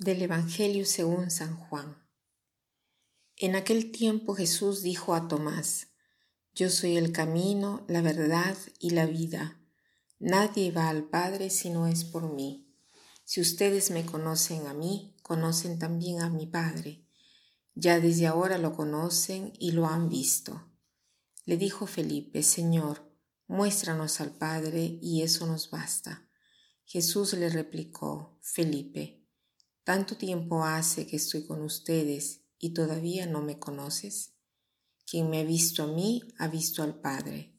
Del Evangelio según San Juan. En aquel tiempo Jesús dijo a Tomás, Yo soy el camino, la verdad y la vida. Nadie va al Padre si no es por mí. Si ustedes me conocen a mí, conocen también a mi Padre. Ya desde ahora lo conocen y lo han visto. Le dijo Felipe, Señor, muéstranos al Padre y eso nos basta. Jesús le replicó, Felipe, ¿Tanto tiempo hace que estoy con ustedes y todavía no me conoces? Quien me ha visto a mí ha visto al Padre.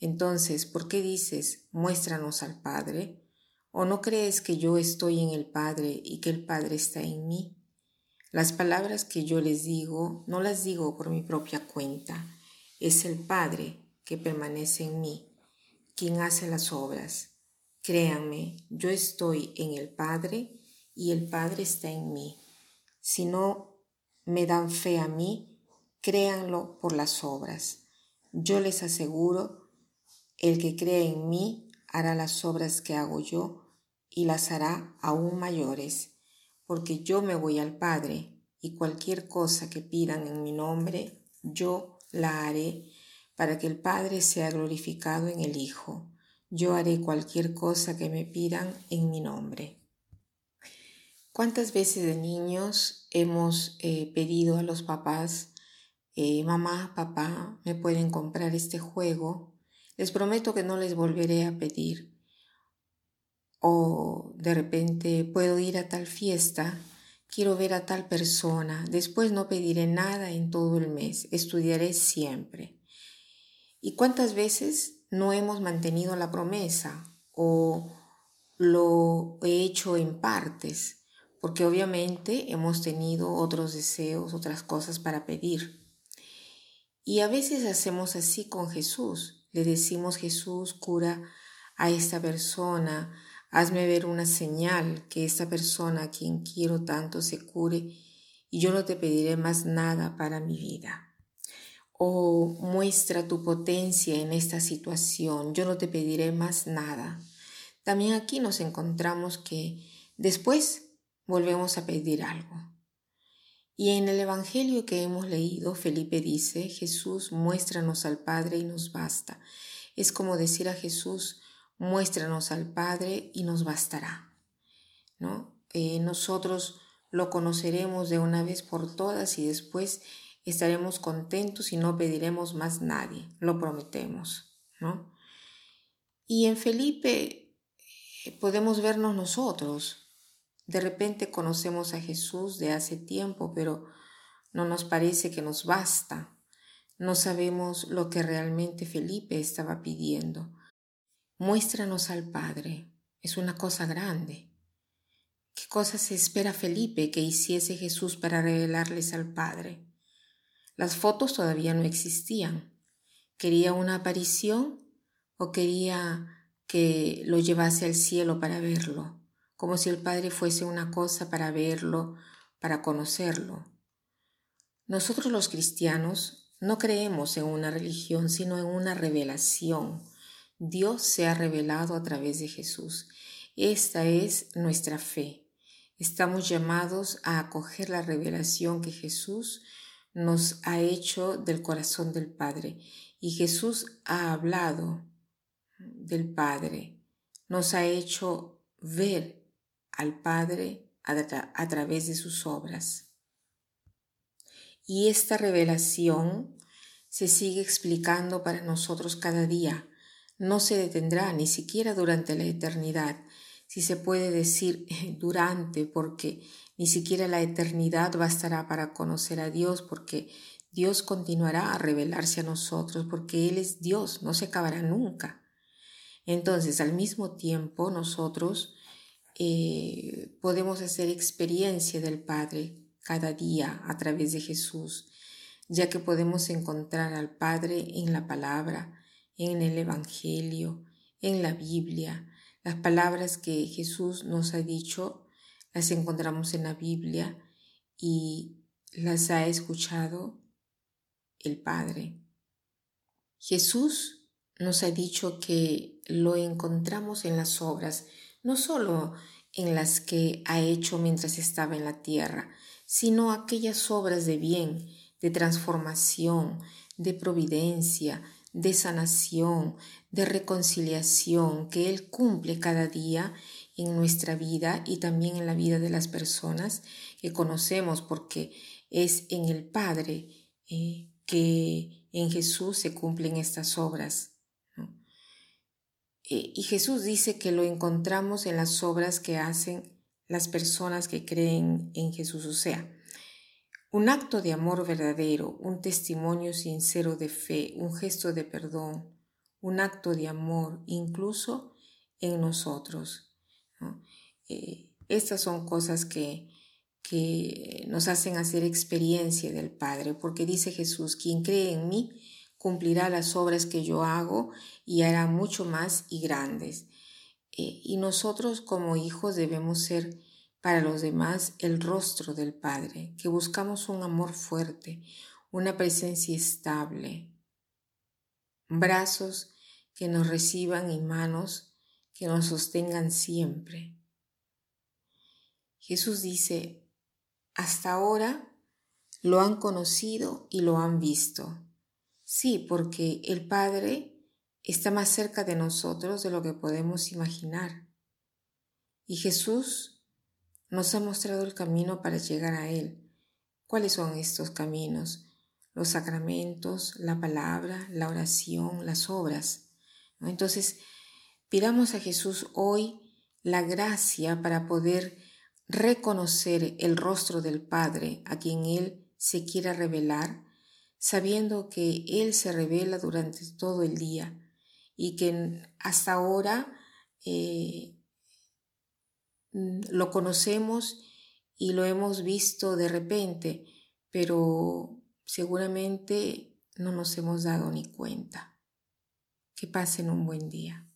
Entonces, ¿por qué dices, muéstranos al Padre? ¿O no crees que yo estoy en el Padre y que el Padre está en mí? Las palabras que yo les digo no las digo por mi propia cuenta, es el Padre que permanece en mí, quien hace las obras. Créanme, yo estoy en el Padre y el Padre está en mí. Si no me dan fe a mí, créanlo por las obras. Yo les aseguro, el que cree en mí hará las obras que hago yo y las hará aún mayores, porque yo me voy al Padre y cualquier cosa que pidan en mi nombre, yo la haré para que el Padre sea glorificado en el Hijo. Yo haré cualquier cosa que me pidan en mi nombre. ¿Cuántas veces de niños hemos eh, pedido a los papás, eh, mamá, papá, me pueden comprar este juego? Les prometo que no les volveré a pedir. O de repente puedo ir a tal fiesta, quiero ver a tal persona, después no pediré nada en todo el mes, estudiaré siempre. ¿Y cuántas veces no hemos mantenido la promesa o lo he hecho en partes? Porque obviamente hemos tenido otros deseos, otras cosas para pedir. Y a veces hacemos así con Jesús. Le decimos, Jesús, cura a esta persona, hazme ver una señal que esta persona a quien quiero tanto se cure y yo no te pediré más nada para mi vida. O muestra tu potencia en esta situación, yo no te pediré más nada. También aquí nos encontramos que después volvemos a pedir algo. Y en el Evangelio que hemos leído, Felipe dice, Jesús, muéstranos al Padre y nos basta. Es como decir a Jesús, muéstranos al Padre y nos bastará. ¿No? Eh, nosotros lo conoceremos de una vez por todas y después estaremos contentos y no pediremos más nadie, lo prometemos. ¿no? Y en Felipe eh, podemos vernos nosotros, de repente conocemos a Jesús de hace tiempo, pero no nos parece que nos basta. No sabemos lo que realmente Felipe estaba pidiendo. Muéstranos al Padre. Es una cosa grande. ¿Qué cosa se espera Felipe que hiciese Jesús para revelarles al Padre? Las fotos todavía no existían. ¿Quería una aparición o quería que lo llevase al cielo para verlo? Como si el Padre fuese una cosa para verlo, para conocerlo. Nosotros los cristianos no creemos en una religión, sino en una revelación. Dios se ha revelado a través de Jesús. Esta es nuestra fe. Estamos llamados a acoger la revelación que Jesús nos ha hecho del corazón del Padre. Y Jesús ha hablado del Padre, nos ha hecho ver al Padre a, través de sus obras. Y esta revelación se sigue explicando para nosotros cada día. No se detendrá ni siquiera durante la eternidad, si se puede decir durante, porque ni siquiera la eternidad bastará para conocer a Dios, porque Dios continuará a revelarse a nosotros, porque Él es Dios, no se acabará nunca. Entonces, al mismo tiempo, nosotros eh, podemos hacer experiencia del Padre cada día a través de Jesús, ya que podemos encontrar al Padre en la palabra, en el Evangelio, en la Biblia. Las palabras que Jesús nos ha dicho las encontramos en la Biblia y las ha escuchado el Padre. Jesús nos ha dicho que lo encontramos en las obras no solo en las que ha hecho mientras estaba en la tierra, sino aquellas obras de bien, de transformación, de providencia, de sanación, de reconciliación que Él cumple cada día en nuestra vida y también en la vida de las personas que conocemos, porque es en el Padre eh, que en Jesús se cumplen estas obras. Eh, y Jesús dice que lo encontramos en las obras que hacen las personas que creen en Jesús, o sea, un acto de amor verdadero, un testimonio sincero de fe, un gesto de perdón, un acto de amor incluso en nosotros. Eh, estas son cosas que, que nos hacen hacer experiencia del Padre, porque dice Jesús, quien cree en mí cumplirá las obras que yo hago y hará mucho más y grandes. Eh, y nosotros como hijos debemos ser para los demás el rostro del Padre, que buscamos un amor fuerte, una presencia estable, brazos que nos reciban y manos que nos sostengan siempre. Jesús dice, hasta ahora lo han conocido y lo han visto. Sí, porque el Padre está más cerca de nosotros de lo que podemos imaginar. Y Jesús nos ha mostrado el camino para llegar a Él. ¿Cuáles son estos caminos? Los sacramentos, la palabra, la oración, las obras. Entonces, pidamos a Jesús hoy la gracia para poder reconocer el rostro del Padre a quien Él se quiera revelar, sabiendo que Él se revela durante todo el día y que hasta ahora eh, lo conocemos y lo hemos visto de repente, pero seguramente no nos hemos dado ni cuenta. Que pasen un buen día.